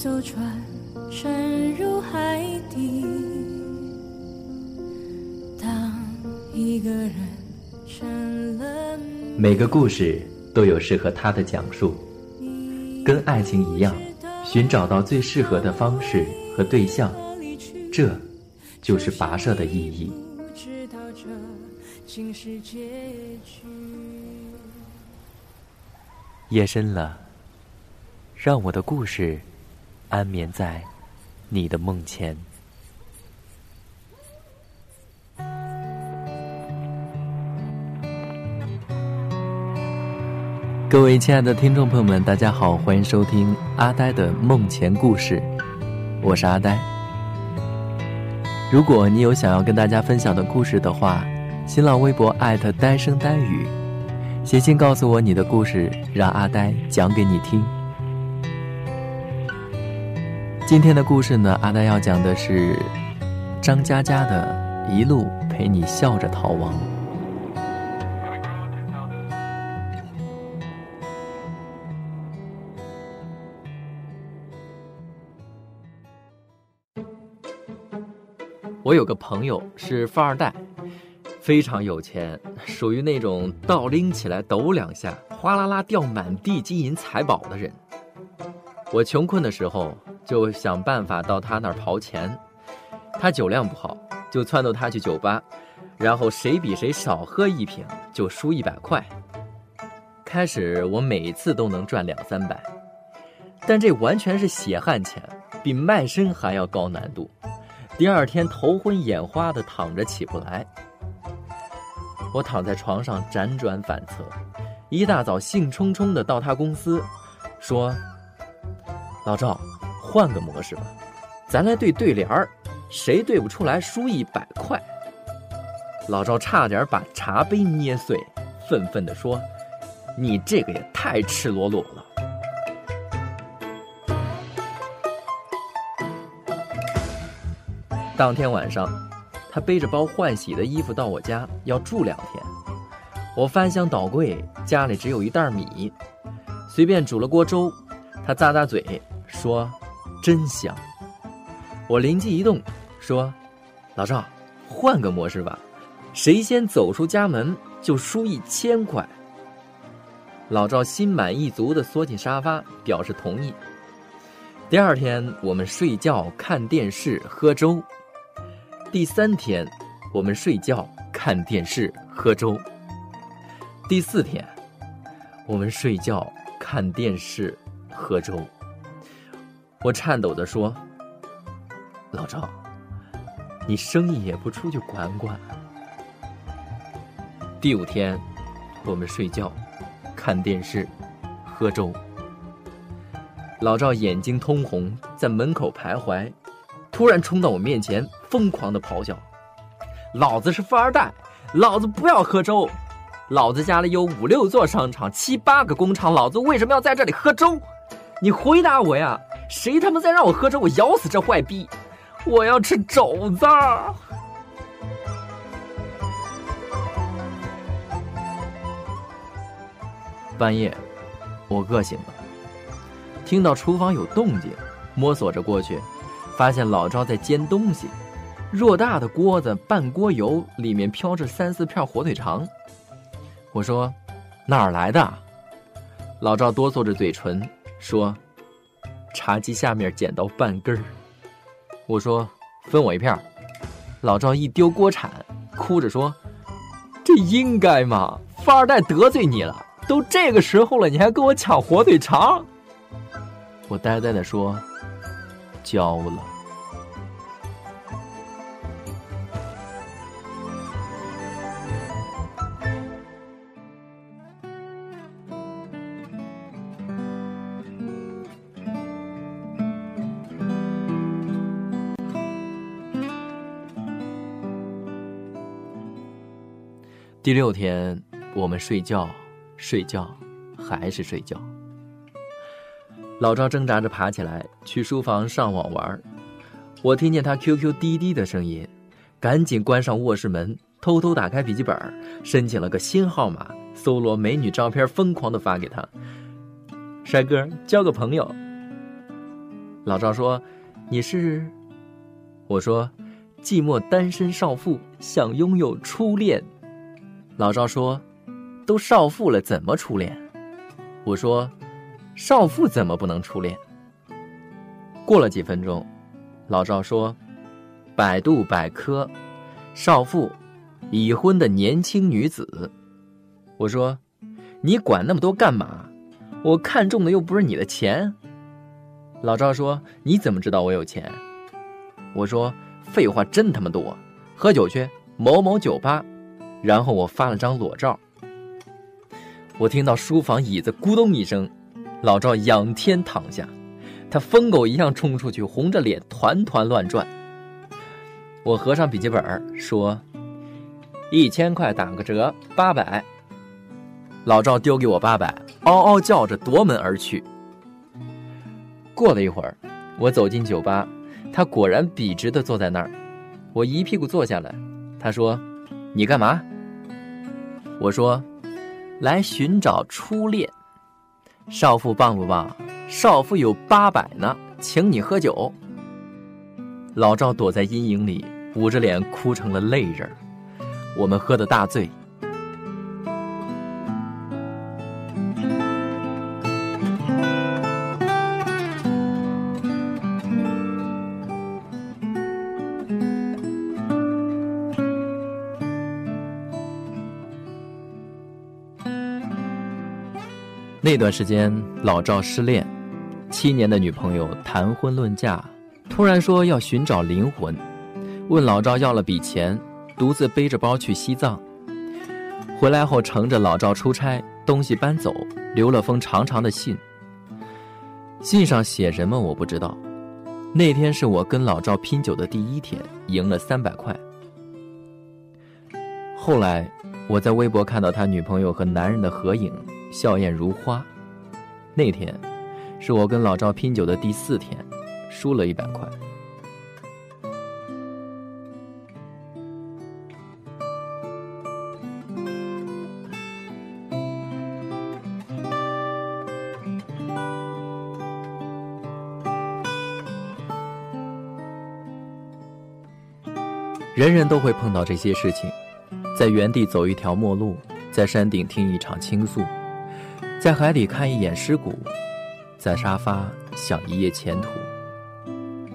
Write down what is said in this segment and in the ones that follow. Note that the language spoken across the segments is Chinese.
艘船沉入海底。当一个人成了每个故事都有适合他的讲述，跟爱情一样，寻找到最适合的方式和对象，这就是跋涉的意义。夜深了，让我的故事安眠在你的梦前。各位亲爱的听众朋友们，大家好，欢迎收听阿呆的梦前故事，我是阿呆。如果你有想要跟大家分享的故事的话，新浪微博艾特呆声呆语，写信告诉我你的故事，让阿呆讲给你听。今天的故事呢，阿呆要讲的是张嘉佳的《一路陪你笑着逃亡》。我有个朋友是富二代，非常有钱，属于那种倒拎起来抖两下，哗啦啦掉满地金银财宝的人。我穷困的时候就想办法到他那儿刨钱，他酒量不好，就撺掇他去酒吧，然后谁比谁少喝一瓶就输一百块。开始我每次都能赚两三百，但这完全是血汗钱，比卖身还要高难度。第二天头昏眼花的躺着起不来，我躺在床上辗转反侧，一大早兴冲冲的到他公司，说：“老赵，换个模式吧，咱来对对联儿，谁对不出来输一百块。”老赵差点把茶杯捏碎，愤愤地说：“你这个也太赤裸裸了。”当天晚上，他背着包换洗的衣服到我家，要住两天。我翻箱倒柜，家里只有一袋米，随便煮了锅粥。他咂咂嘴说：“真香。”我灵机一动，说：“老赵，换个模式吧，谁先走出家门就输一千块。”老赵心满意足的缩进沙发，表示同意。第二天，我们睡觉、看电视、喝粥。第三天，我们睡觉、看电视、喝粥。第四天，我们睡觉、看电视、喝粥。我颤抖地说：“老赵，你生意也不出去管管。”第五天，我们睡觉、看电视、喝粥。老赵眼睛通红，在门口徘徊，突然冲到我面前，疯狂的咆哮：“老子是富二代，老子不要喝粥！老子家里有五六座商场，七八个工厂，老子为什么要在这里喝粥？你回答我呀！谁他妈再让我喝粥，我咬死这坏逼！我要吃肘子！”半夜，我饿醒了，听到厨房有动静，摸索着过去，发现老赵在煎东西，偌大的锅子，半锅油，里面飘着三四片火腿肠。我说：“哪儿来的？”老赵哆嗦着嘴唇说：“茶几下面捡到半根儿。”我说：“分我一片。”老赵一丢锅铲，哭着说：“这应该吗？富二代得罪你了。”都这个时候了，你还跟我抢火腿肠？我呆呆的说：“交了。”第六天，我们睡觉。睡觉，还是睡觉。老赵挣扎着爬起来，去书房上网玩。我听见他 QQ 滴滴的声音，赶紧关上卧室门，偷偷打开笔记本，申请了个新号码，搜罗美女照片，疯狂的发给他。帅哥，交个朋友。老赵说：“你是？”我说：“寂寞单身少妇想拥有初恋。”老赵说：“都少妇了，怎么初恋？”我说：“少妇怎么不能初恋？”过了几分钟，老赵说：“百度百科，少妇，已婚的年轻女子。”我说：“你管那么多干嘛？我看中的又不是你的钱。”老赵说：“你怎么知道我有钱？”我说：“废话真他妈多，喝酒去某某酒吧。”然后我发了张裸照。我听到书房椅子咕咚一声，老赵仰天躺下。他疯狗一样冲出去，红着脸团团乱转。我合上笔记本说：“一千块打个折，八百。”老赵丢给我八百，嗷嗷叫着夺门而去。过了一会儿，我走进酒吧，他果然笔直的坐在那儿。我一屁股坐下来，他说：“你干嘛？”我说：“来寻找初恋。”少妇棒不棒？少妇有八百呢，请你喝酒。老赵躲在阴影里，捂着脸哭成了泪人我们喝的大醉。那段时间，老赵失恋。七年的女朋友谈婚论嫁，突然说要寻找灵魂，问老赵要了笔钱，独自背着包去西藏。回来后乘着老赵出差，东西搬走，留了封长长的信。信上写什么我不知道。那天是我跟老赵拼酒的第一天，赢了三百块。后来我在微博看到他女朋友和男人的合影，笑靥如花。那天。是我跟老赵拼酒的第四天，输了一百块。人人都会碰到这些事情，在原地走一条陌路，在山顶听一场倾诉，在海里看一眼尸骨。在沙发想一夜前途，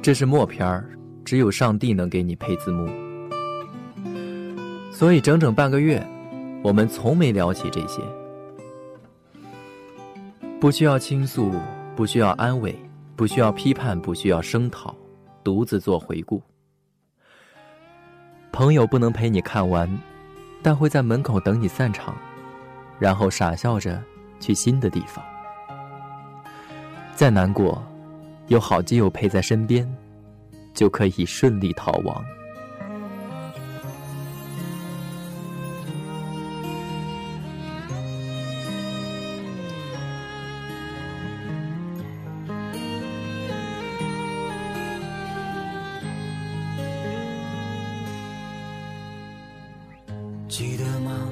这是默片儿，只有上帝能给你配字幕。所以整整半个月，我们从没聊起这些。不需要倾诉，不需要安慰，不需要批判，不需要声讨，独自做回顾。朋友不能陪你看完，但会在门口等你散场，然后傻笑着去新的地方。再难过，有好基友陪在身边，就可以顺利逃亡。记得吗？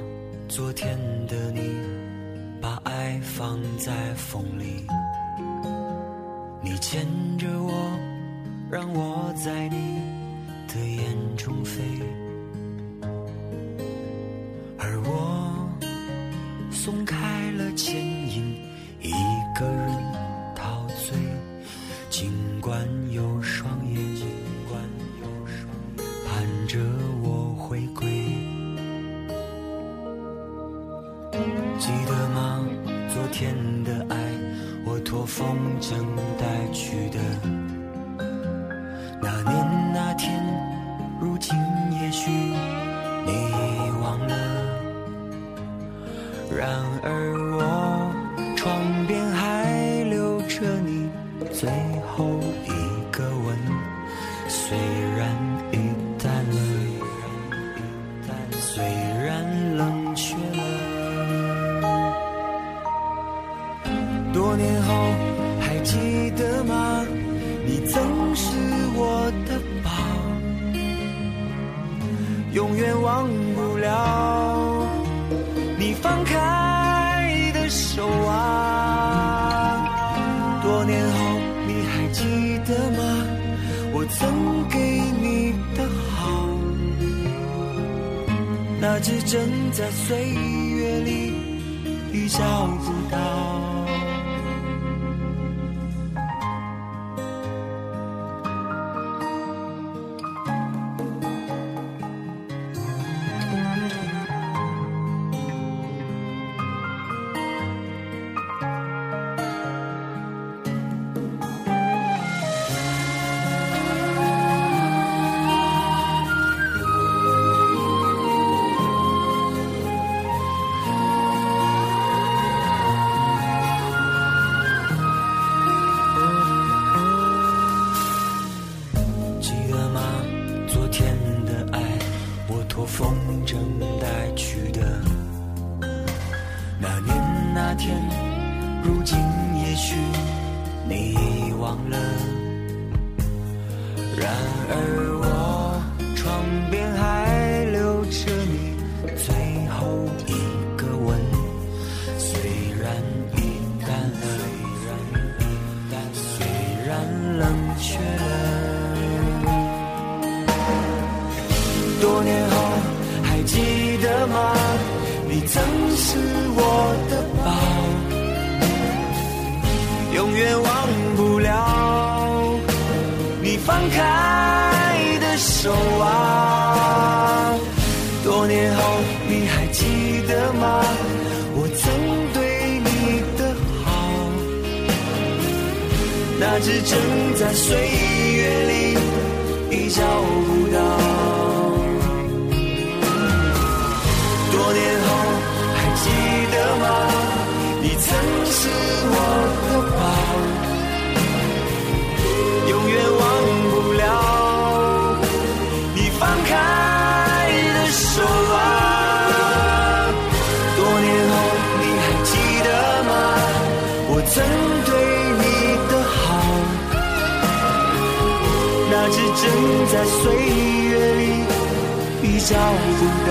昨天的你，爱放在风里。你牵着我，让我在你的眼中飞，而我松开了牵引，一个人陶醉。尽管有双眼，尽管有双眼盼着我回归。记得？天的爱。我托风筝带去的多年后你还记得吗？我曾给你的好那只正在岁月里已找不到风筝带去的。那年那天，如今也许你已忘了。然而我床边还留着你最后一个吻，虽然已淡了，是我的宝，永远忘不了你放开的手啊。多年后你还记得吗？我曾对你的好，那只正在岁月里已找不曾是我的宝，永远忘不了你放开的手啊。多年后你还记得吗？我曾对你的好，那只正在岁月里已找不到。